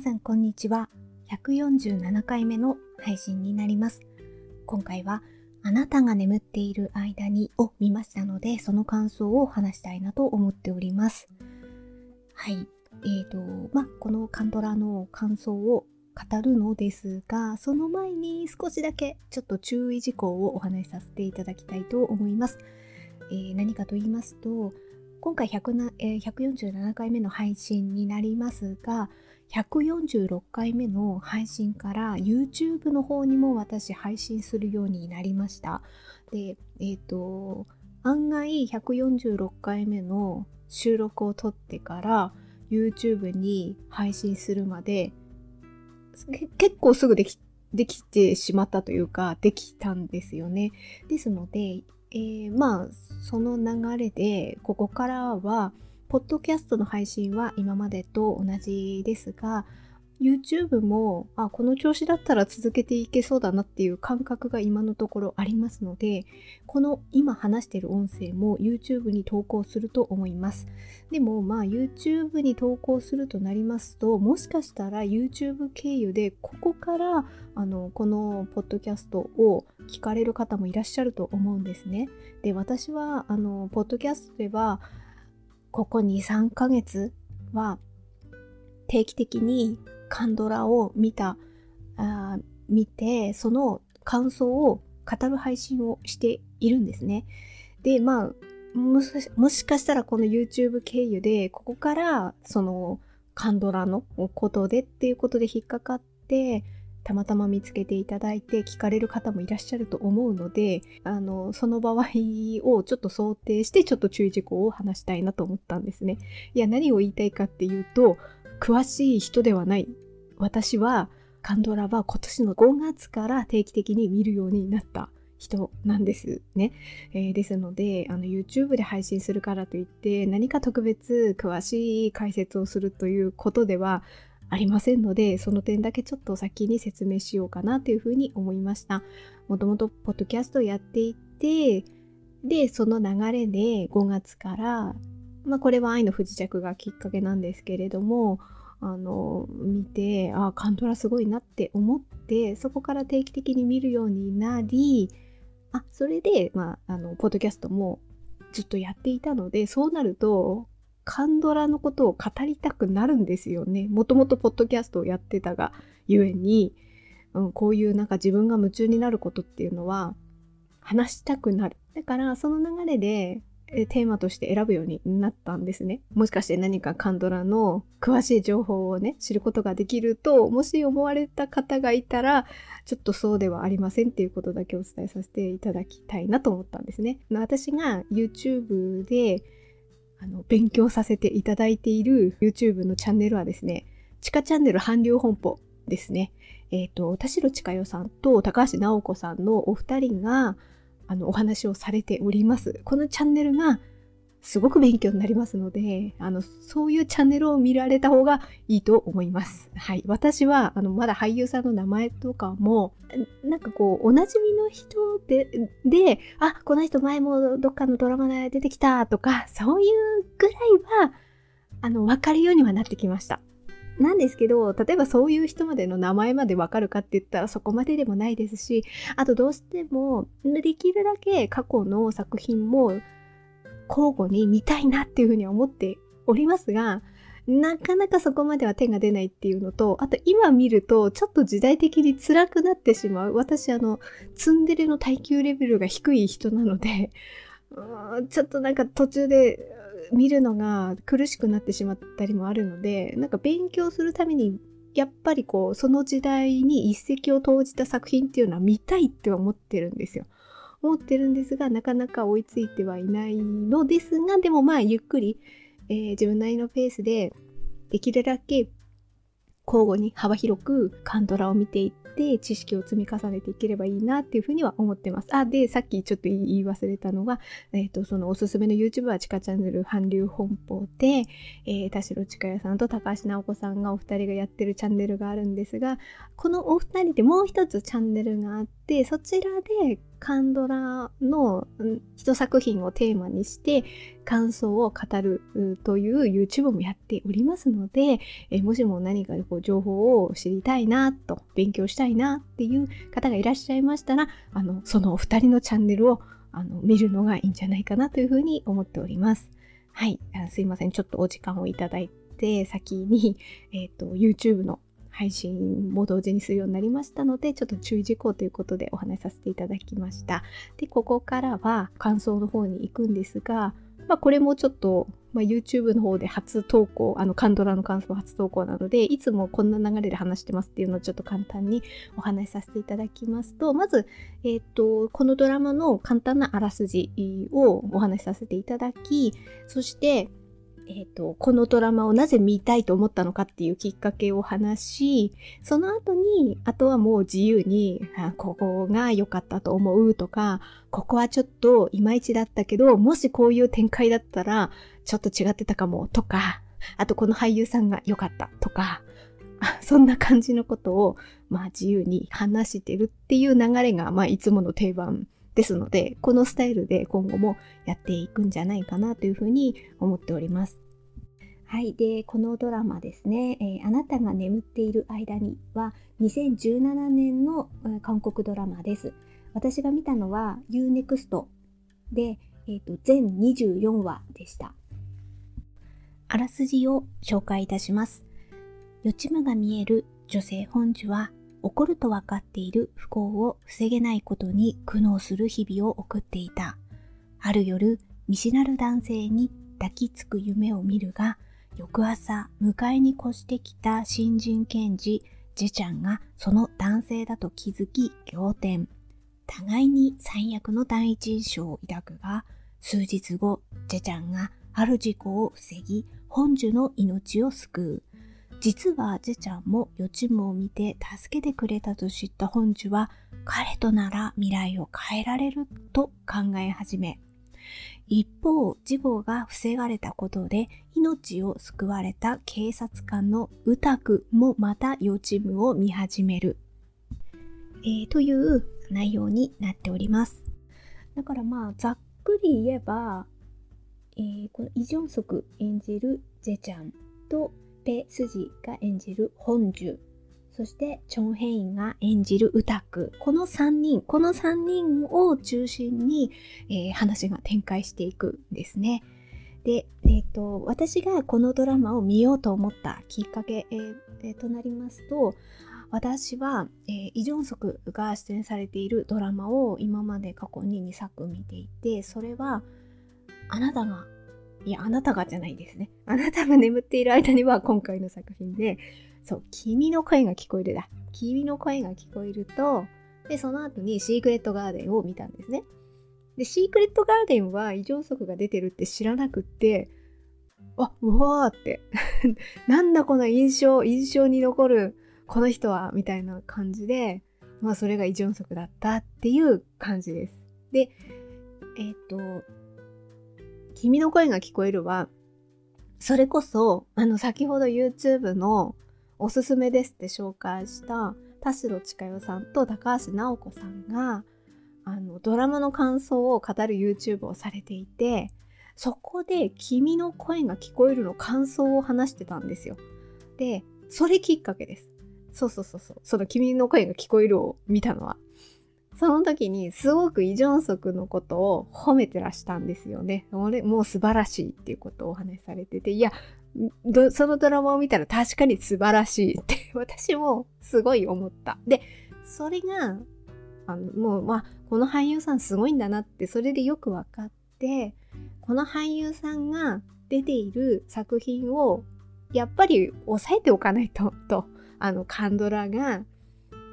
さんこんにちは。147回目の配信になります。今回はあなたが眠っている間にを見ましたのでその感想を話したいなと思っております。はい。えーとまあこのカンドラの感想を語るのですがその前に少しだけちょっと注意事項をお話しさせていただきたいと思います、えー、何かと言いますと今回100な、えー、147回目の配信になりますが146回目の配信から YouTube の方にも私配信するようになりましたでえっ、ー、と案外146回目の収録を撮ってから YouTube に配信するまで結構すぐできできてしまったというかできたんですよね。ですので、えー、まあその流れでここからはポッドキャストの配信は今までと同じですが YouTube もあこの調子だったら続けていけそうだなっていう感覚が今のところありますのでこの今話してる音声も YouTube に投稿すると思います。でもまあ YouTube に投稿するとなりますともしかしたら YouTube 経由でここからあのこのポッドキャストを聞かれる方もいらっしゃると思うんですね。で私はあのポッドキャストではここ23ヶ月は定期的にカンドラを見たあ見てその感想を語る配信をしているんですね。でまあもしかしたらこの YouTube 経由でここからそのカンドラのことでっていうことで引っかかってたまたま見つけていただいて聞かれる方もいらっしゃると思うのであのその場合をちょっと想定してちょっと注意事項を話したいなと思ったんですね。いや何を言いたいかっていうと詳しい人ではない私はカンドラは今年の5月から定期的に見るようになった人なんですね。えー、ですのであの YouTube で配信するからといって何か特別詳しい解説をするということではありませんのでその点だけちょっと先に説明しようかなというふうに思いました。もともとポッドキャストをやっていてでその流れで5月からまあこれは愛の不時着がきっかけなんですけれどもあの見てあカントラすごいなって思ってそこから定期的に見るようになりあそれで、まあ、あのポッドキャストもずっとやっていたのでそうなるとカンドラのことを語りたくなるんですよね。もともとポッドキャストをやってたがゆえに、うん、こういうなんか自分が夢中になることっていうのは話したくなる。だからその流れでテーマとして選ぶようになったんですね。もしかして何かカンドラの詳しい情報をね、知ることができると、もし思われた方がいたら、ちょっとそうではありませんっていうことだけお伝えさせていただきたいなと思ったんですね。私が YouTube であの勉強させていただいている YouTube のチャンネルはですね、地下チャンネル韓流本舗ですね。えっ、ー、と、田代千佳代さんと高橋直子さんのお二人が、あのお話をされております。このチャンネルがすごく勉強になりますので、あの、そういうチャンネルを見られた方がいいと思います。はい。私は、あの、まだ俳優さんの名前とかも、なんかこう、おなじみの人で、で、あ、この人前もどっかのドラマで出てきたとか、そういうぐらいは、あの、わかるようにはなってきました。なんですけど、例えばそういう人までの名前までわかるかって言ったらそこまででもないですし、あとどうしてもできるだけ過去の作品も交互に見たいなっていうふうに思っておりますが、なかなかそこまでは手が出ないっていうのと、あと今見るとちょっと時代的に辛くなってしまう。私あの、ツンデレの耐久レベルが低い人なので、ちょっとなんか途中で見るのが苦しくなってしまったりもあるのでなんか勉強するためにやっぱりこうその時代に一石を投じた作品っていうのは見たいって思ってるんですよ。思ってるんですがなかなか追いついてはいないのですがでもまあゆっくり、えー、自分なりのペースでできるだけ交互に幅広くカンドラを見ていって知識を積み重ねていければいいなっていうふうには思ってます。あ、で、さっきちょっと言い忘れたのは、え、ー、と、そのおすすめの YouTube は地下チャンネル韓流本舗で、えー、田代千佳代さんと高橋直子さんがお二人がやってるチャンネルがあるんですが、このお二人でもう一つチャンネルがあって、でそちらでカンドラの一作品をテーマにして感想を語るという YouTube もやっておりますので、えもしも何かこう情報を知りたいなと勉強したいなっていう方がいらっしゃいましたらあのそのお二人のチャンネルをあの見るのがいいんじゃないかなというふうに思っております。はい、すいません。ちょっとお時間をいただいて先に、えーと YouTube の配信も同時にするようになりましたので、ちょっと注意事項ということでお話しさせていただきました。で、ここからは感想の方に行くんですが、まあ、これもちょっと、まあ、YouTube の方で初投稿、あの、カンドラの感想初投稿なので、いつもこんな流れで話してますっていうのをちょっと簡単にお話しさせていただきますと、まず、えっ、ー、と、このドラマの簡単なあらすじをお話しさせていただき、そして、えーと、このドラマをなぜ見たいと思ったのかっていうきっかけを話しその後にあとはもう自由にあここが良かったと思うとかここはちょっといまいちだったけどもしこういう展開だったらちょっと違ってたかもとかあとこの俳優さんが良かったとか そんな感じのことを、まあ、自由に話してるっていう流れが、まあ、いつもの定番ですので、このスタイルで今後もやっていくんじゃないかなというふうに思っております。はい。で、このドラマですね、えー、あなたが眠っている間には2017年の韓国ドラマです。私が見たのは UNEXT で、えーと、全24話でした。あらすじを紹介いたします。予知夢が見える女性本樹は起こると分かっている不幸を防げないことに苦悩する日々を送っていた。ある夜、見知らぬ男性に抱きつく夢を見るが、翌朝、迎えに越してきた新人検事、ジェちゃんがその男性だと気づき、仰天。互いに最悪の第一印象を抱くが、数日後、ジェちゃんがある事故を防ぎ、本樹の命を救う。実はジェちゃんも予知夢を見て助けてくれたと知った本樹は彼となら未来を変えられると考え始め一方事故が防がれたことで命を救われた警察官のウタクもまた予知夢を見始める、えー、という内容になっております。だからまあざっくり言えば、えー、このイ・ジョンソク演じるジェちゃんとペ・スジが演じる本樹そしてチョン・ヘインが演じるウタクこの3人この3人を中心に、えー、話が展開していくんですね。で、えーと、私がこのドラマを見ようと思ったきっかけ、えーえー、となりますと私は、えー、イ・ジョンソクが出演されているドラマを今まで過去に2作見ていてそれはあなたがいや、あなたがじゃないですね。あなたが眠っている間には今回の作品で、そう、君の声が聞こえるだ。君の声が聞こえると、で、その後にシークレットガーデンを見たんですね。で、シークレットガーデンは異常速が出てるって知らなくって、あ、うわーって。なんだこの印象、印象に残るこの人は、みたいな感じで、まあそれが異常速だったっていう感じです。で、えっ、ー、と、君の声が聞こえるは、それこそ、あの、先ほど YouTube のおすすめですって紹介した田代千佳代さんと高橋直子さんが、あの、ドラマの感想を語る YouTube をされていて、そこで君の声が聞こえるの感想を話してたんですよ。で、それきっかけです。そうそうそうそう。その君の声が聞こえるを見たのは。その時にすごくイ・ジョンソクのことを褒めてらしたんですよね。俺もう素晴らしいっていうことをお話しされてて、いや、そのドラマを見たら確かに素晴らしいって 私もすごい思った。で、それが、あのもう、まあ、この俳優さんすごいんだなって、それでよく分かって、この俳優さんが出ている作品をやっぱり抑えておかないと、と、あの、カンドラが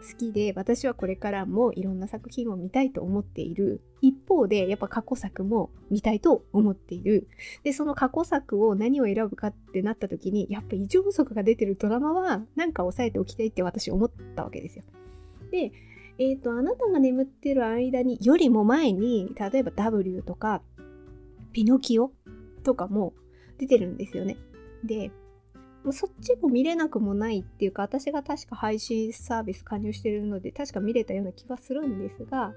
好きで私はこれからもいろんな作品を見たいと思っている。一方でやっぱ過去作も見たいと思っている。でその過去作を何を選ぶかってなった時にやっぱ異常則が出てるドラマはなんか抑えておきたいって私思ったわけですよ。でえっ、ー、とあなたが眠ってる間によりも前に例えば W とかピノキオとかも出てるんですよね。でそっちも見れなくもないっていうか私が確か配信サービス加入してるので確か見れたような気がするんですが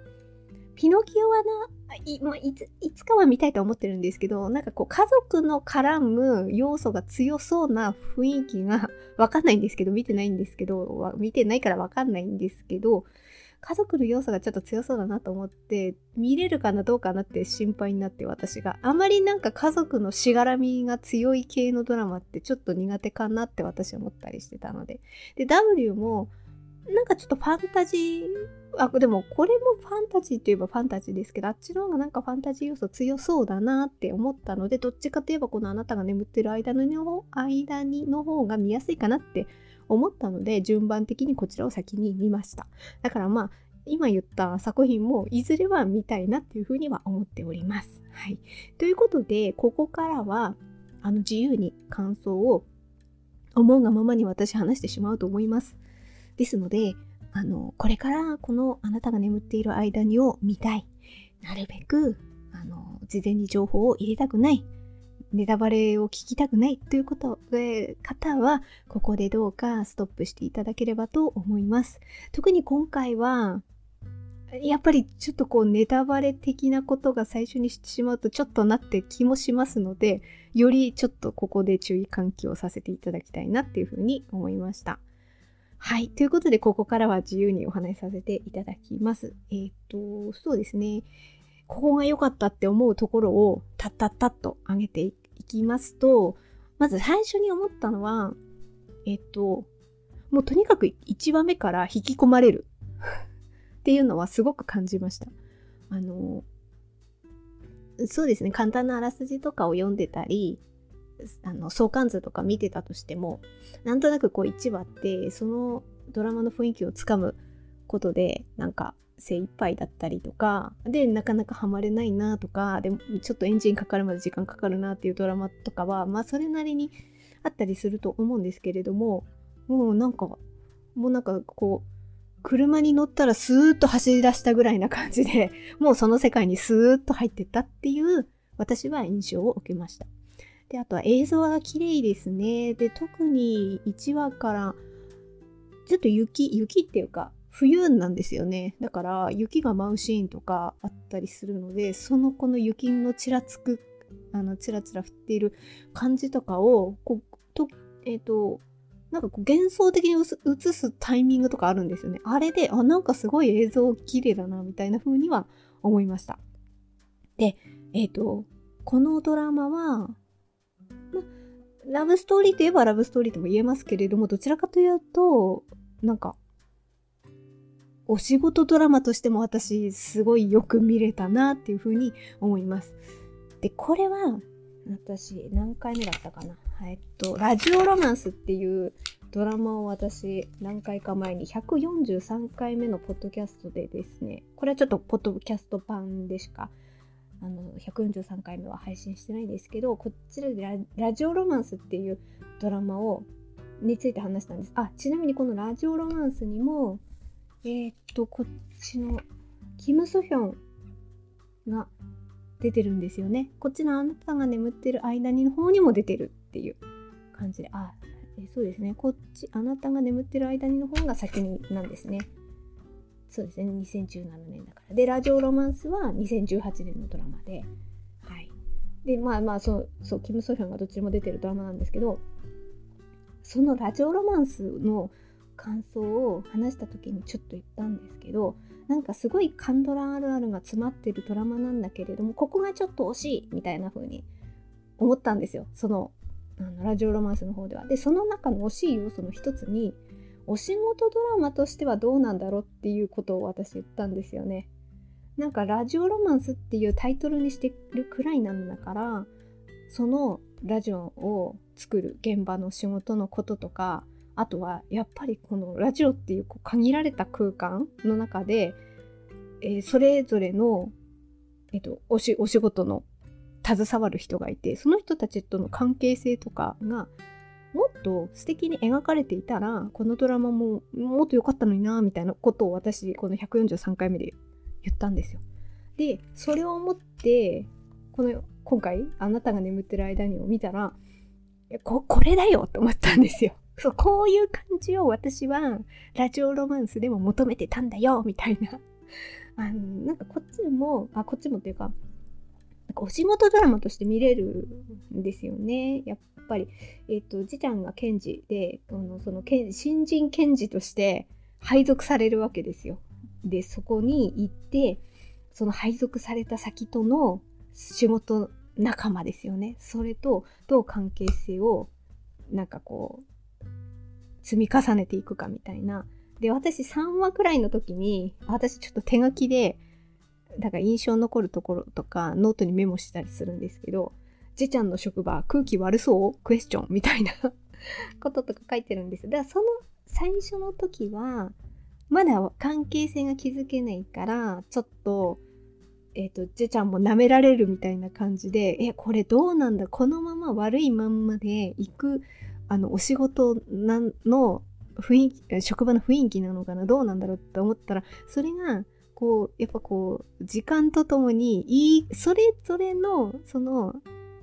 ピノキオはない,、まあ、いついつかは見たいと思ってるんですけどなんかこう家族の絡む要素が強そうな雰囲気がわかんないんですけど見てないんですけど見てないからわかんないんですけど家族の要素がちょっと強そうだなと思って見れるかなどうかなって心配になって私が。あまりなんか家族のしがらみが強い系のドラマってちょっと苦手かなって私は思ったりしてたので。で W もなんかちょっとファンタジーあでもこれもファンタジーといえばファンタジーですけどあっちの方がなんかファンタジー要素強そうだなって思ったのでどっちかといえばこのあなたが眠ってる間の間にの方が見やすいかなって思ったので順番的にこちらを先に見ましただからまあ今言った作品もいずれは見たいなっていうふうには思っております。はい、ということでここからはあの自由に感想を思うがままに私話してしまうと思います。ですのであのこれからこのあなたが眠っている間にを見たいなるべくあの事前に情報を入れたくないネタバレを聞きたくないということで方はここでどうかストップしていただければと思います。特に今回はやっぱりちょっとこうネタバレ的なことが最初にしてしまうとちょっとなって気もしますのでよりちょっとここで注意喚起をさせていただきたいなっていうふうに思いました。はい。ということで、ここからは自由にお話しさせていただきます。えっ、ー、と、そうですね。ここが良かったって思うところをタッタッタッと上げていきますと、まず最初に思ったのは、えっ、ー、と、もうとにかく1話目から引き込まれるっていうのはすごく感じました。あの、そうですね、簡単なあらすじとかを読んでたり、あの相関図とか見てたとしてもなんとなくこう1話ってそのドラマの雰囲気をつかむことでなんか精一杯だったりとかでなかなかハマれないなとかでちょっとエンジンかかるまで時間かかるなっていうドラマとかはまあそれなりにあったりすると思うんですけれどももうなんかもうなんかこう車に乗ったらスーッと走り出したぐらいな感じでもうその世界にスーッと入ってったっていう私は印象を受けました。で、あとは映像が綺麗ですね。で、特に1話から、ちょっと雪、雪っていうか、冬なんですよね。だから雪が舞うシーンとかあったりするので、そのこの雪のちらつく、あの、ちらちら降っている感じとかを、こう、と、えっ、ー、と、なんかこう幻想的に映すタイミングとかあるんですよね。あれで、あ、なんかすごい映像綺麗だな、みたいな風には思いました。で、えっ、ー、と、このドラマは、ラブストーリーといえばラブストーリーとも言えますけれども、どちらかというと、なんか、お仕事ドラマとしても私、すごいよく見れたなっていうふうに思います。で、これは、私、何回目だったかな。えっと、ラジオロマンスっていうドラマを私、何回か前に143回目のポッドキャストでですね、これはちょっとポッドキャスト版でしかあの143回目は配信してないんですけどこちらでラジオロマンスっていうドラマをについて話したんです。あちなみにこのラジオロマンスにもえー、っとこっちのキム・ソヒョンが出てるんですよね。こっちのあなたが眠ってる間にの方にも出てるっていう感じで。あえそうですね。こっちあなたが眠ってる間にの方が先になんですね。そうですね、2017年だから。で、ラジオロマンスは2018年のドラマで、はい。で、まあまあ、そう、そう、キム・ソヒョンがどっちも出てるドラマなんですけど、そのラジオロマンスの感想を話した時にちょっと言ったんですけど、なんかすごいカンドラあるあるが詰まってるドラマなんだけれども、ここがちょっと惜しいみたいな風に思ったんですよ。その、あのラジオロマンスの方では。で、その中の惜しい要素の一つに、お仕事ドラマとしてはどうなんだろうっていうことを私言ったんですよね。なんかラジオロマンスっていうタイトルにしてるくらいなんだからそのラジオを作る現場の仕事のこととかあとはやっぱりこのラジオっていうこう限られた空間の中で、えー、それぞれの、えっと、おしお仕事の携わる人がいてその人たちとの関係性とかがもっと素敵に描かれていたらこのドラマももっと良かったのになみたいなことを私この143回目で言ったんですよ。でそれを思ってこの今回あなたが眠ってる間にを見たらここれだよと思ったんですよ。そうこういう感じを私はラジオロマンスでも求めてたんだよみたいなあのなんかこっちもあこっちもっていうかなんかお仕事ドラマとして見れるんですよね。やっぱり。えっ、ー、と次ちゃんが検事であのその新人検事として配属されるわけですよ。でそこに行ってその配属された先との仕事仲間ですよね。それとどう関係性をなんかこう積み重ねていくかみたいな。で私3話くらいの時に私ちょっと手書きでだから印象残るところとかノートにメモしたりするんですけど「じちゃんの職場空気悪そう？クエスチョン」みたいな こととか書いてるんですだからその最初の時はまだ関係性が築けないからちょっとえっ、ー、と、じちゃんも舐められるみたいな感じで、え、これどうなんだ？このまま悪いまんまで行く、あの、お仕事の雰囲気、職場の雰囲気なのかな？どうなんだろう？って思ったら、それが、こう、やっぱこう、時間とともに、いい、それぞれの、その、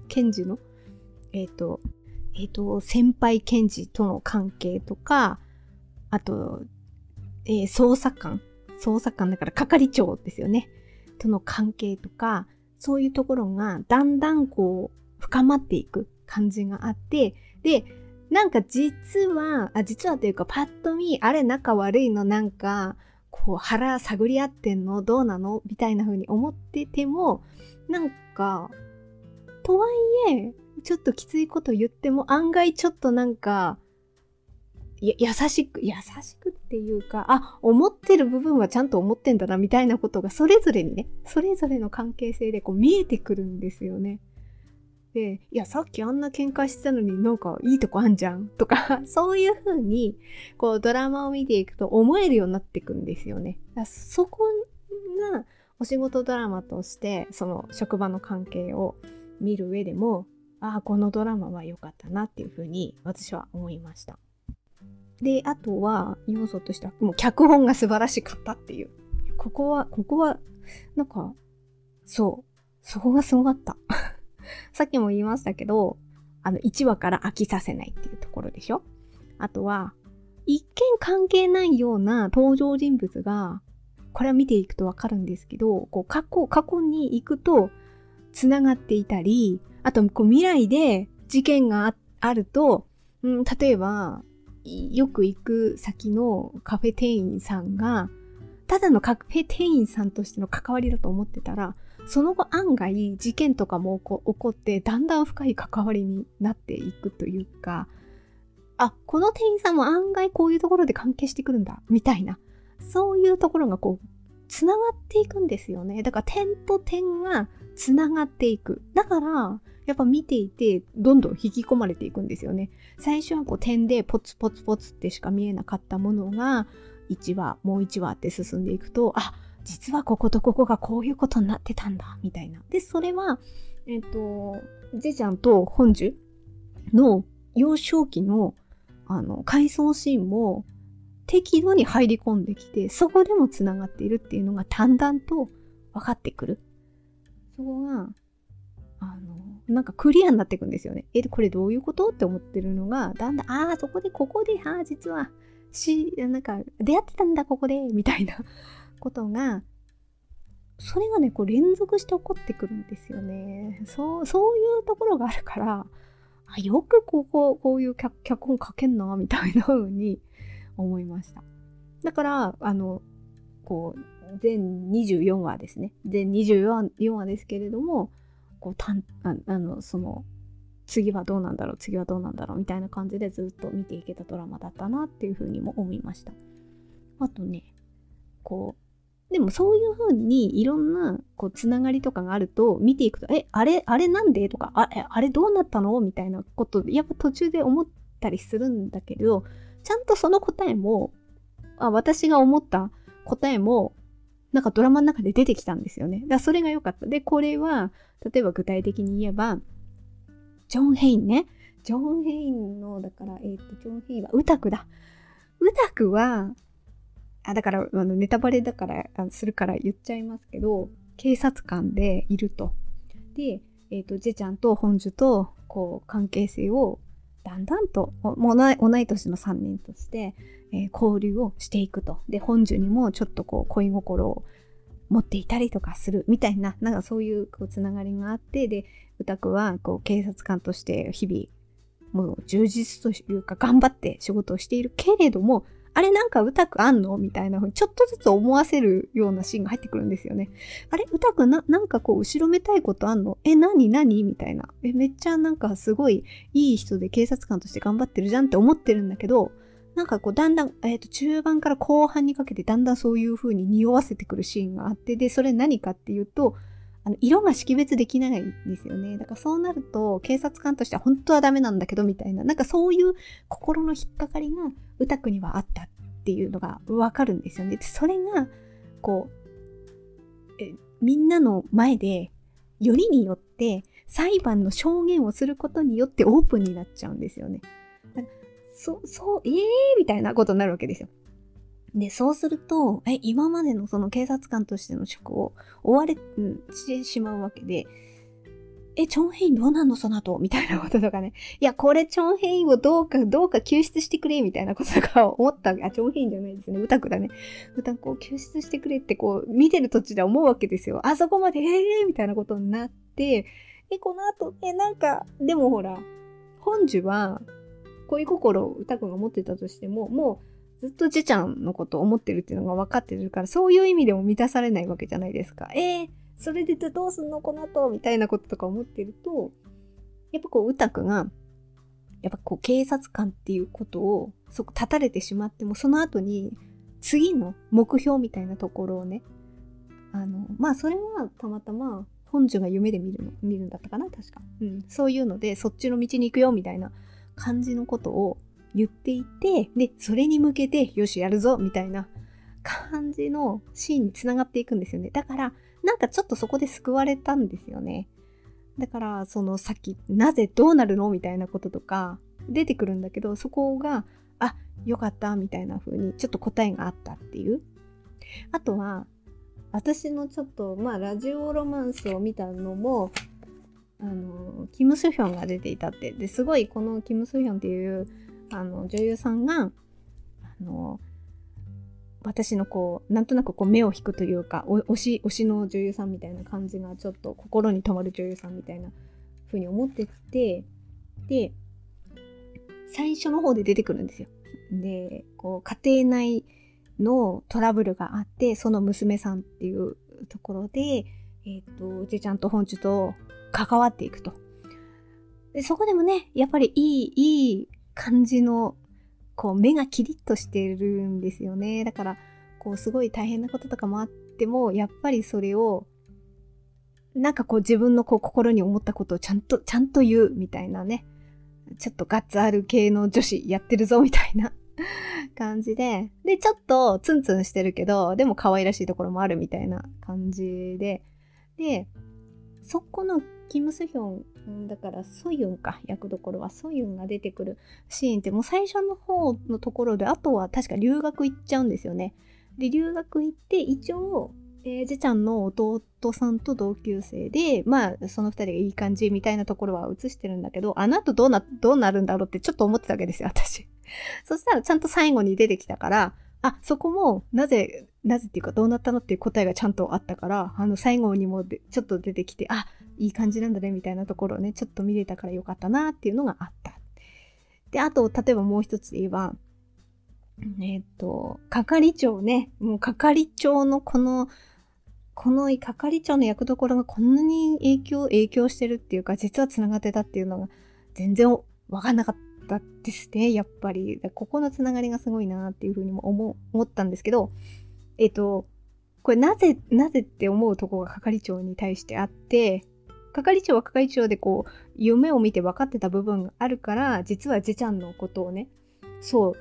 検事の、えっ、ー、と、えっ、ー、と、先輩検事との関係とか、あと、えー、捜査官、捜査官だから係長ですよね。との関係とか、そういうところがだんだんこう深まっていく感じがあって、で、なんか実は、あ実はというかパッと見、あれ仲悪いのなんか、こう腹探り合ってんのどうなのみたいな風に思ってても、なんか、とはいえ、ちょっときついこと言っても案外ちょっとなんか、優しく、優しくっていうか、あ、思ってる部分はちゃんと思ってんだな、みたいなことが、それぞれにね、それぞれの関係性でこう見えてくるんですよね。で、いや、さっきあんな喧嘩してたのになんかいいとこあんじゃんとか、そういう風に、こうドラマを見ていくと思えるようになっていくんですよね。だそこがお仕事ドラマとして、その職場の関係を見る上でも、ああ、このドラマは良かったなっていう風に私は思いました。で、あとは要素としては、もう脚本が素晴らしかったっていう。ここは、ここは、なんか、そう、そこがすごかった。さっきも言いましたけど、あの、1話から飽きさせないっていうところでしょ？あとは、一見関係ないような登場人物が、これは見ていくとわかるんですけど、こう、過去、過去に行くと、繋がっていたり、あと、こう、未来で事件があると、うん、例えば、よく行く先のカフェ店員さんが、ただのカフェ店員さんとしての関わりだと思ってたら、その後案外事件とかも起こって、だんだん深い関わりになっていくというか、あ、この店員さんも案外こういうところで関係してくるんだ、みたいな。そういうところがこう、つながっていくんですよね。だから点と点がつながっていく。だから、やっぱ見ていて、どんどん引き込まれていくんですよね。最初はこう点でポツポツポツってしか見えなかったものが、1話、もう1話って進んでいくと、あ、実はこことここがこういうことになってたんだ、みたいな。で、それは、えっ、ー、と、ジェちゃんと本樹の幼少期の、あの、回想シーンも適度に入り込んできて、そこでも繋がっているっていうのがだんだんと分かってくる。そこが、あの、なんかクリアになっていくんですよね。え、これどういうこと？って思ってるのが、だんだん、ああ、そこで、ここで、ああ、実は、し、なんか、出会ってたんだ、ここで、みたいなことが、それがね、こう連続して起こってくるんですよね。そう、そういうところがあるから、あよくここ、こういう脚本書けんな、みたいな風に 思いました。だから、あの、こう、全24話ですね。全24話ですけれども、こうたんああのその次はどうなんだろう次はどうなんだろうみたいな感じでずっと見ていけたドラマだったなっていうふうにも思いましたあとねこうでもそういうふうにいろんなこうつながりとかがあると見ていくとえあれあれなんでとかああれどうなったのみたいなことやっぱ途中で思ったりするんだけどちゃんとその答えもあ私が思った答えもなんかドラマの中で出てきたんですよね。だからそれが良かった。で、これは、例えば具体的に言えば、ジョン・ヘインね。ジョン・ヘインの、だから、えっ、ー、と、ジョン・ヘインは、ウタクだ。ウタクは、あ、だから、あの、ネタバレだから、するから言っちゃいますけど、警察官でいると。で、えっ、ー、と、ジェちゃんと本樹と、こう、関係性を、だんだんと、も同い同い年の3人として、えー、交流をしていくと。で、本樹にもちょっとこう、恋心を持っていたりとかするみたいな、なんかそういうこうつながりがあって、で、歌子はこう警察官として日々、もう充実というか頑張って仕事をしているけれども、あれなんか歌くあんのみたいな風にちょっとずつ思わせるようなシーンが入ってくるんですよね。あれ？歌くな、なんかこう後ろめたいことあんの？え、なになにみたいな。え、めっちゃなんかすごいいい人で警察官として頑張ってるじゃんって思ってるんだけど、なんかこうだんだん、えっ、ー、と中盤から後半にかけてだんだんそういう風に匂わせてくるシーンがあって、で、それ何かっていうと、あの色が識別できないんですよね。だからそうなると、警察官としては本当はダメなんだけど、みたいな、なんかそういう心の引っかかりが歌くにはあったっていうのがわかるんですよね。でそれが、こう、えみんなの前で、よりによって裁判の証言をすることによってオープンになっちゃうんですよね。そ、そう、ええー、みたいなことになるわけですよ。で、そうすると、え、今までのその警察官としての職を追われ、てしまうわけで、え、チョンヘインどうなんのその後？みたいなこととかね。いや、これチョンヘインをどうか、どうか救出してくれみたいなこととか思ったあ、チョンヘインじゃないですね。歌子だね。歌子を救出してくれってこう、見てる途中で思うわけですよ。あそこまで、ええー、みたいなことになって、え、この後、え、なんか、でもほら、本樹は、恋心を歌子が持ってたとしても、もうずっとじちゃんのことを思ってるっていうのが分かってるから、そういう意味でも満たされないわけじゃないですか。えー、それでどうすんのこの後みたいなこととか思ってると、やっぱこう、歌子が、やっぱこう、警察官っていうことを、そこ立たれてしまっても、その後に、次の目標みたいなところをね、あの、まあ、それはたまたま、本樹が夢で見るの、見るんだったかな確か。うん。そういうので、そっちの道に行くよ、みたいな感じのことを言っていて、で、それに向けて、よし、やるぞみたいな感じのシーンにつながっていくんですよね。だから、なんかちょっとそこで救われたんですよね。だから、そのさっき、なぜどうなるの？みたいなこととか出てくるんだけど、そこが、あ、よかったみたいな風にちょっと答えがあったっていう。あとは、私のちょっと、まあ、ラジオロマンスを見たのも、あのキム・スヒョンが出ていたってですごいこのキム・スヒョンっていうあの女優さんがあの私のこうなんとなくこう目を引くというか推し推しの女優さんみたいな感じがちょっと心に留まる女優さんみたいな風に思っててで最初の方で出てくるんですよ。でこう家庭内のトラブルがあってその娘さんっていうところでえっ、ー、とおじちゃんと本地と関わっていくと。でそこでもね、やっぱりいい、いい感じの、こう、目がキリッとしてるんですよね。だから、こう、すごい大変なこととかもあっても、やっぱりそれを、なんかこう、自分のこう、心に思ったことをちゃんと、ちゃんと言うみたいなね。ちょっとガッツある系の女子やってるぞみたいな 感じで。で、ちょっとツンツンしてるけど、でも可愛らしいところもあるみたいな感じで。で、そこのキム・スヒョン、だからソユンか、役どころはソユンが出てくるシーンってもう最初の方のところで、あとは確か留学行っちゃうんですよね。で、留学行って、一応、えー、じちゃんの弟さんと同級生で、まあ、その二人がいい感じみたいなところは映してるんだけど、あの後どうな、どうなるんだろうってちょっと思ってたわけですよ、私。そしたらちゃんと最後に出てきたから、あ、そこも、なぜ、なぜっていうかどうなったのっていう答えがちゃんとあったから、あの、最後にもでちょっと出てきて、あ、いい感じなんだね、みたいなところをね、ちょっと見れたからよかったなっていうのがあった。で、あと、例えばもう一つ言えば、えっ、ー、と、係長ね、もう係長のこの、この係長の役どころがこんなに影響、影響してるっていうか、実は繋がってたっていうのが全然わかんなかったたですね、やっぱり。ここのつながりがすごいなっていうふうにも思思ったんですけど、えっ、と、これなぜ、なぜって思うとこが係長に対してあって、係長は係長でこう、夢を見て分かってた部分があるから、実はじちゃんのことをね、そう、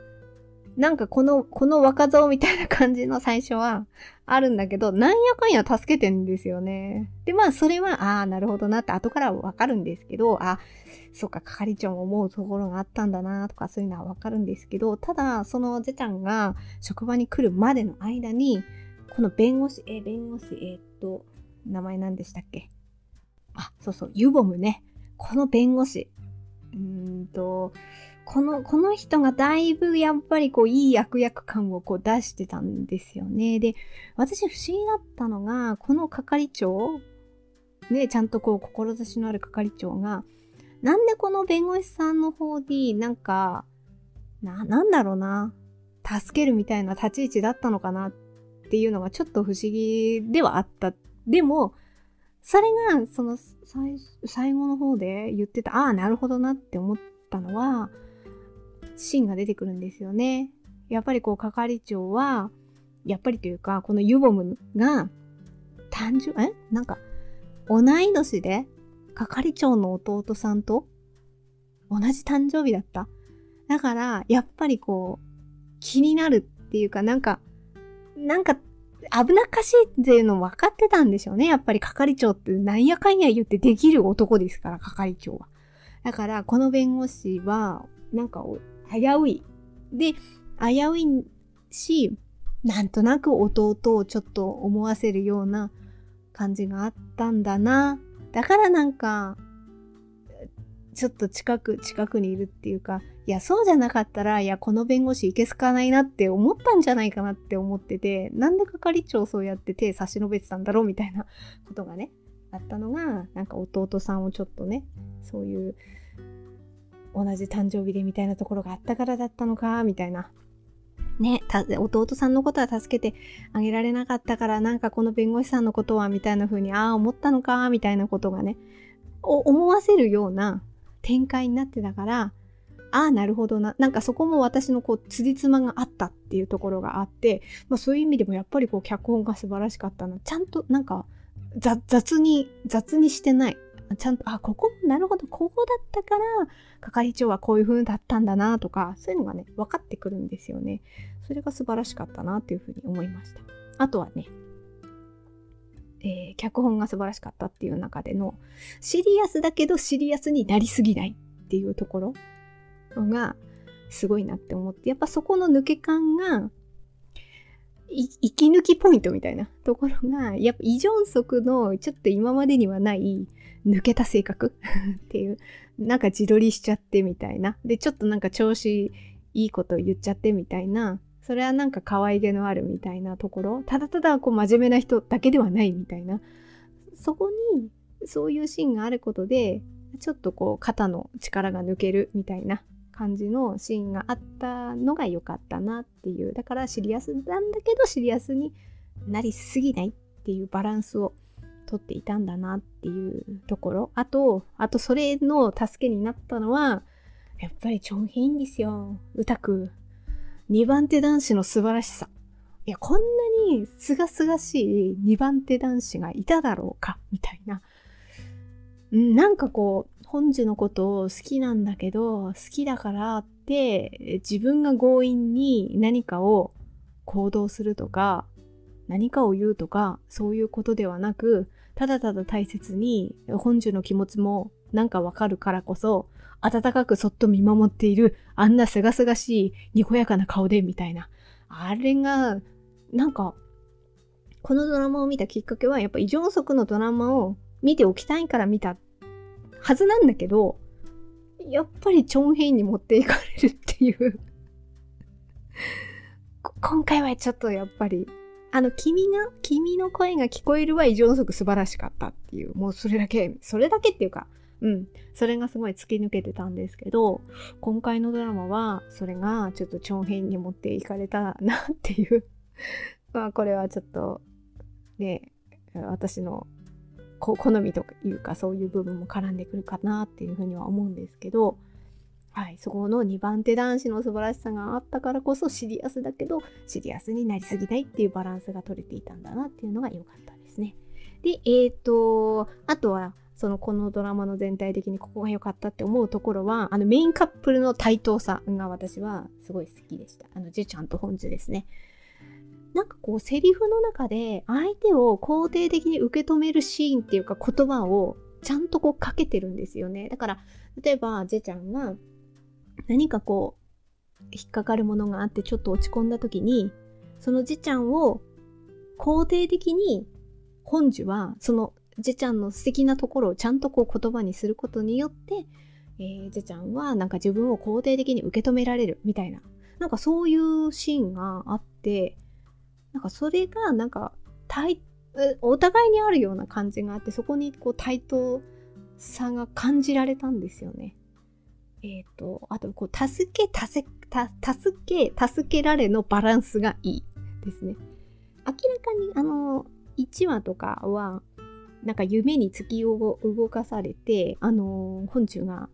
なんかこの、この若造みたいな感じの最初はあるんだけど、なんやかんや助けてんですよね。で、まあそれは、ああ、なるほどなって後からわかるんですけど、あ、そっか、係長も思うところがあったんだなとかそういうのはわかるんですけど、ただ、そのじちゃんが職場に来るまでの間に、この弁護士、え、弁護士、えー、っと、名前何でしたっけ？あ、そうそう、ユボムね。この弁護士。うーんと、この、この人がだいぶやっぱりこういい悪役感をこう出してたんですよね。で、私不思議だったのが、この係長、ね、ちゃんとこう志のある係長が、なんでこの弁護士さんの方になんか、な、なんだろうな、助けるみたいな立ち位置だったのかなっていうのがちょっと不思議ではあった。でも、それが、その最、最後の方で言ってた、ああ、なるほどなって思ったのは、シーンが出てくるんですよね。やっぱりこう、係長は、やっぱりというか、このユボムが、誕生、え？なんか、同い年で、係長の弟さんと、同じ誕生日だった。だから、やっぱりこう、気になるっていうか、なんか、なんか、危なっかしいっていうの分かってたんでしょうね。やっぱり係長ってなんやかんや言ってできる男ですから、係長は。だから、この弁護士は、なんか、危うい。で、危ういし、なんとなく弟をちょっと思わせるような感じがあったんだな。だからなんか、ちょっと近く、近くにいるっていうか、いや、そうじゃなかったら、いや、この弁護士いけすかないなって思ったんじゃないかなって思ってて、なんで係長そうやって手差し伸べてたんだろうみたいなことがね、あったのが、なんか弟さんをちょっとね、そういう、同じ誕生日でみたいなところがあったからだったのか、みたいな。ね、弟さんのことは助けてあげられなかったから、なんかこの弁護士さんのことは、みたいな風に、ああ、思ったのか、みたいなことがね、思わせるような展開になってたから、ああ、なるほどな。なんかそこも私のこう、つじつまがあったっていうところがあって、まあそういう意味でもやっぱりこう、脚本が素晴らしかったな。ちゃんとなんか、雑に、雑にしてない。ちゃんと、あ、ここ、なるほど、ここだったから、係長はこういう風だったんだなとか、そういうのがね、分かってくるんですよね。それが素晴らしかったなっていう風に思いました。あとはね、えー、脚本が素晴らしかったっていう中での、シリアスだけどシリアスになりすぎないっていうところがすごいなって思って、やっぱそこの抜け感が、息抜きポイントみたいなところが、やっぱイ・ジョンソクのちょっと今までにはない抜けた性格？っていう、なんか自撮りしちゃってみたいな。で、ちょっとなんか調子いいこと言っちゃってみたいな。それはなんか可愛げのあるみたいなところ。ただただこう真面目な人だけではないみたいな。そこにそういうシーンがあることで、ちょっとこう肩の力が抜けるみたいな感じのシーンがあったのが良かったなっていう。だからシリアスなんだけどシリアスになりすぎないっていうバランスを取っていたんだなっていうところ。あと、あとそれの助けになったのは、やっぱりチョンヒンですよ。歌く。二番手男子の素晴らしさ。いや、こんなに清々しい二番手男子がいただろうかみたいな。うんなんかこう、本樹のことを好きなんだけど、好きだからって自分が強引に何かを行動するとか、何かを言うとか、そういうことではなく、ただただ大切に本樹の気持ちもなんかわかるからこそ、温かくそっと見守っている、あんなすがすがしい、にこやかな顔で、みたいな。あれが、なんか、このドラマを見たきっかけは、やっぱ異常速のドラマを見ておきたいから見たはずなんだけど、やっぱりチョンヘイに持っていかれるっていう今回はちょっとやっぱりあの、君が、君の声が聞こえるは異常の速素晴らしかったっていう、もうそれだけ、それだけっていうか、うん、それがすごい突き抜けてたんですけど、今回のドラマは、それがちょっと長編に持っていかれたなっていう。まあ、これはちょっと、ね、私の好みというか、そういう部分も絡んでくるかなっていうふうには思うんですけど、はい、そこの2番手男子の素晴らしさがあったからこそシリアスだけどシリアスになりすぎないっていうバランスが取れていたんだなっていうのが良かったですね。で、えっ、ー、と、あとはそのこのドラマの全体的にここが良かったって思うところはあのメインカップルの対等さが私はすごい好きでした。あのジェちゃんと本ジュですね。なんかこうセリフの中で相手を肯定的に受け止めるシーンっていうか言葉をちゃんとこうかけてるんですよね。だから例えばジェちゃんが何かこう、引っかかるものがあってちょっと落ち込んだ時に、そのじちゃんを肯定的に本樹はそのじちゃんの素敵なところをちゃんとこう言葉にすることによってえー、ジェちゃんはなんか自分を肯定的に受け止められるみたいな、なんかそういうシーンがあって、なんかそれがなんか対、お互いにあるような感じがあって、そこにこう対等さが感じられたんですよね。えっ、ー、と、あとこう、助け、助け、助け、助けられのバランスがいいですね。明らかにあの、1話とかは、なんか夢に突き動かされて、あの、本中が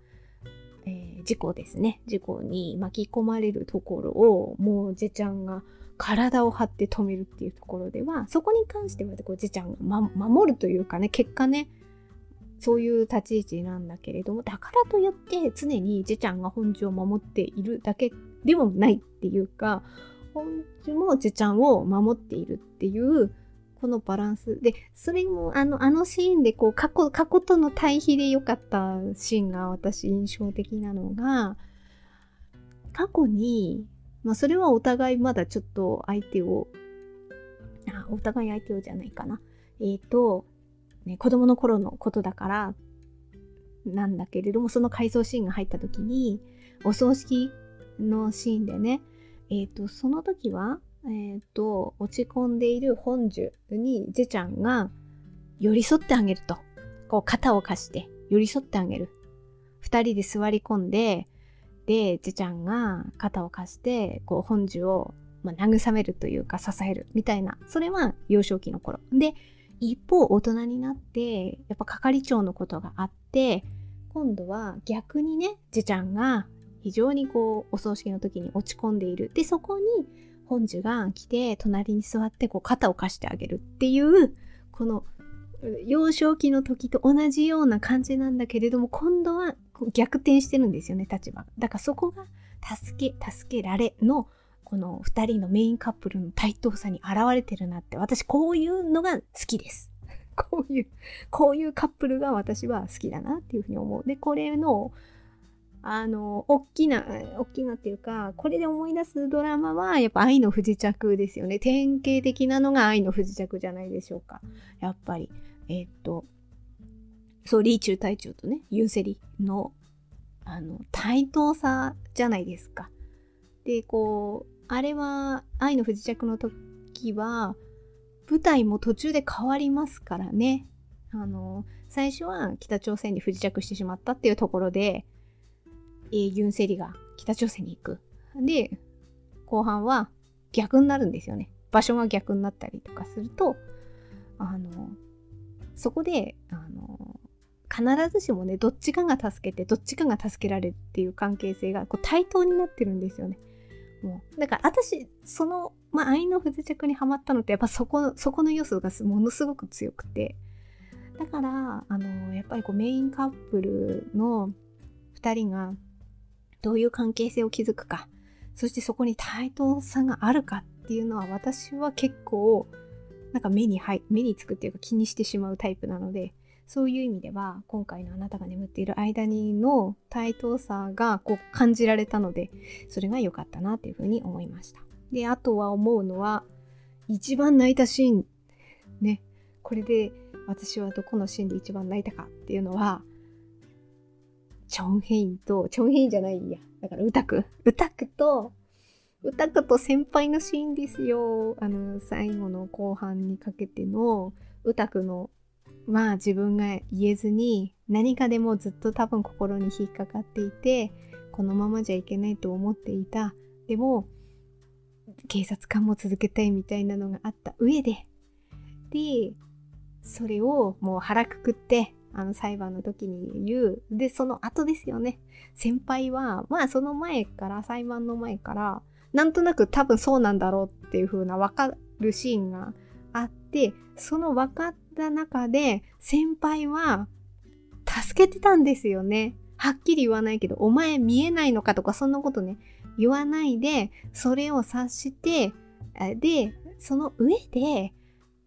えー、事故ですね。事故に巻き込まれるところを、もうジェちゃんが体を張って止めるっていうところでは、そこに関しては、こうジェちゃんが、ま、守るというかね、結果ね、そういう立ち位置なんだけれども、だからといって常にジェちゃんが本樹を守っているだけでもないっていうか、本樹もジェちゃんを守っているっていうこのバランス。で、それも、あの、あのシーンで、こう、過去、過去との対比で良かったシーンが私印象的なのが、過去に、まあ、それはお互いまだちょっと相手を、あ、お互い相手をじゃないかな。えっ、ー、と、ね、子供の頃のことだから、なんだけれども、その回想シーンが入った時に、お葬式のシーンでね、えっ、ー、と、その時は、え、ー、と、落ち込んでいる本樹にジェちゃんが寄り添ってあげると。こう肩を貸して寄り添ってあげる。二人で座り込んで、で、ジェちゃんが肩を貸して、こう本樹を、まあ、慰めるというか支えるみたいな。それは幼少期の頃。で、一方大人になって、やっぱ係長のことがあって、今度は逆にね、ジェちゃんが非常にこうお葬式の時に落ち込んでいる。で、そこに本樹が来て隣に座ってこう肩を貸してあげるっていうこの幼少期の時と同じような感じなんだけれども今度は逆転してるんですよね立場だからそこが助け助けられのこの2人のメインカップルの対等さに現れてるなって私こういうのが好きです こういうこういうカップルが私は好きだなっていうふうに思うでこれのあの、大きな、大きなっていうか、これで思い出すドラマは、やっぱ愛の不時着ですよね。典型的なのが愛の不時着じゃないでしょうか。やっぱり。えー、っと、そう、リーチュー隊長とね、ユンセリの、あの、対等さじゃないですか。で、こう、あれは、愛の不時着の時は、舞台も途中で変わりますからね。あの、最初は北朝鮮に不時着してしまったっていうところで、えー、ユンセリが北朝鮮に行く。で、後半は逆になるんですよね。場所が逆になったりとかすると、あの、そこで、あの、必ずしもね、どっちかが助けて、どっちかが助けられるっていう関係性がこう対等になってるんですよね。もう。だから私、その、まあ、愛の不時着にはまったのって、やっぱそこ、そこの要素がものすごく強くて。だから、あの、やっぱりこうメインカップルの2人がどういう関係性を築くか、そしてそこに対等さがあるかっていうのは私は結構なんか目に入目につくっていうか気にしてしまうタイプなのでそういう意味では今回のあなたが眠っている間にの対等さがこう感じられたのでそれが良かったなっていうふうに思いましたであとは思うのは一番泣いたシーンねこれで私はどこのシーンで一番泣いたかっていうのはチョンヘインと、チョンヘインじゃないや。だから、ウタク。ウタクと、ウタクと先輩のシーンですよ。あの、最後の後半にかけての、ウタクの、まあ自分が言えずに、何かでもずっと多分心に引っかかっていて、このままじゃいけないと思っていた。でも、警察官も続けたいみたいなのがあった上で、で、それをもう腹くくって、あの裁判の時に言う。で、その後ですよね。先輩は、まあその前から、裁判の前から、なんとなく多分そうなんだろうっていう風な分かるシーンがあって、その分かった中で、先輩は助けてたんですよね。はっきり言わないけど、お前見えないのかとか、そんなことね、言わないで、それを察して、で、その上で、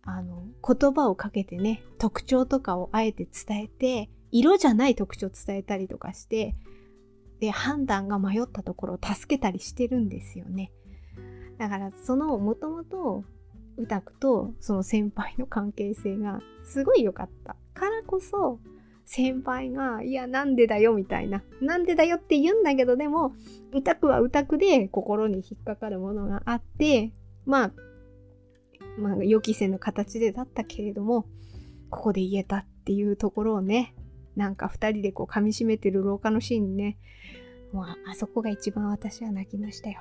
あの、言葉をかけてね、特徴とかをあえて伝えて、色じゃない特徴を伝えたりとかして、で、判断が迷ったところを助けたりしてるんですよね。だから、その、もともと、歌くとその先輩の関係性がすごい良かったからこそ、先輩が、いや、なんでだよ、みたいな。なんでだよって言うんだけど、でも、歌くは歌くで心に引っかかるものがあって、まあ、まあ、予期せぬ形でだったけれども、ここで言えたっていうところをね、なんか2人でこう噛みしめてる廊下のシーンね、もうあそこが一番私は泣きましたよ。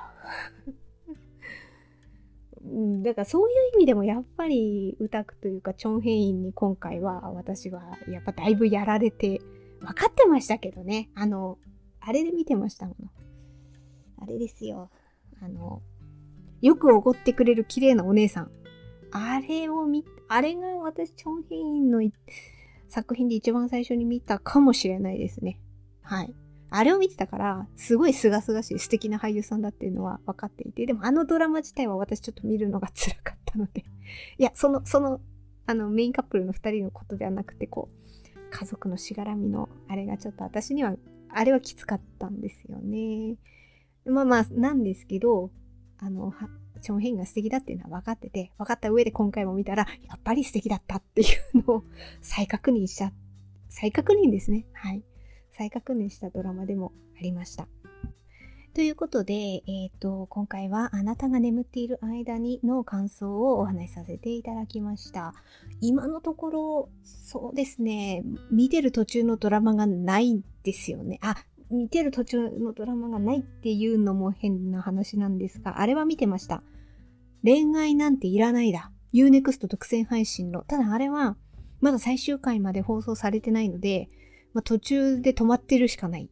だからそういう意味でもやっぱり歌くというかチョンヘインに今回は私はやっぱだいぶやられて分かってましたけどね。あのあれで見てましたもの。あれですよ。あのよくおごってくれる綺麗なお姉さん。あれを見あれが私チョンヘインの作品で一番最初に見たかもしれないですね。はい。あれを見てたから、すごい清々しい素敵な俳優さんだっていうのは分かっていて、でもあのドラマ自体は私ちょっと見るのが辛かったので、いや、その、その、あの、メインカップルの2人のことではなくて、こう、家族のしがらみのあれがちょっと私には、あれはきつかったんですよね。まあまあ、なんですけど、あの、チョンヘンが素敵だっていうのは分かってて、分かった上で今回も見たら、やっぱり素敵だったっていうのを再確認しちゃ、再確認ですね。はい。再確認したドラマでもありました。ということで、えーと、今回はあなたが眠っている間にの感想をお話しさせていただきました。今のところ、そうですね、見てる途中のドラマがないんですよね。あ、見てる途中のドラマがないっていうのも変な話なんですが、あれは見てました。恋愛なんていらないだ。Unext 独占配信の。ただあれは、まだ最終回まで放送されてないので、まあ、途中で止まってるしかない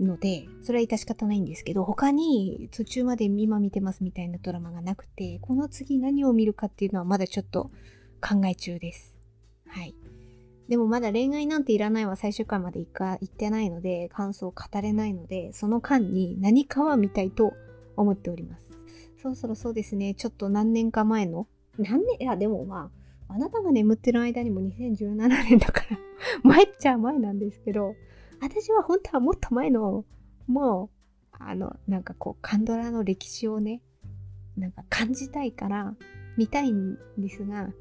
ので、それは致し方ないんですけど、他に途中まで今見てますみたいなドラマがなくて、この次何を見るかっていうのはまだちょっと考え中です。はい。でもまだ恋愛なんていらないは最終回まで行か行ってないので、感想を語れないので、その間に何かは見たいと思っております。そろそろそうですね、ちょっと何年か前の、何年、いやでもまあ、あなたが眠ってる間にも2017年だから 前っちゃ前なんですけど、私は本当はもっと前の、もう、あの、なんかこう、カンドラの歴史をね、なんか感じたいから見たいんですが、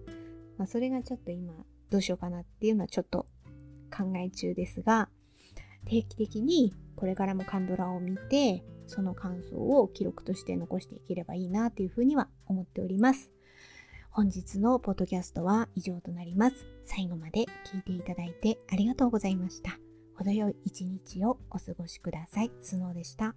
まあ、それがちょっと今、どうしようかなっていうのはちょっと考え中ですが、定期的にこれからもカンドラを見て、その感想を記録として残していければいいなというふうには思っております。本日のポッドキャストは以上となります。最後まで聞いていただいてありがとうございました。程よい一日をお過ごしください。スノーでした。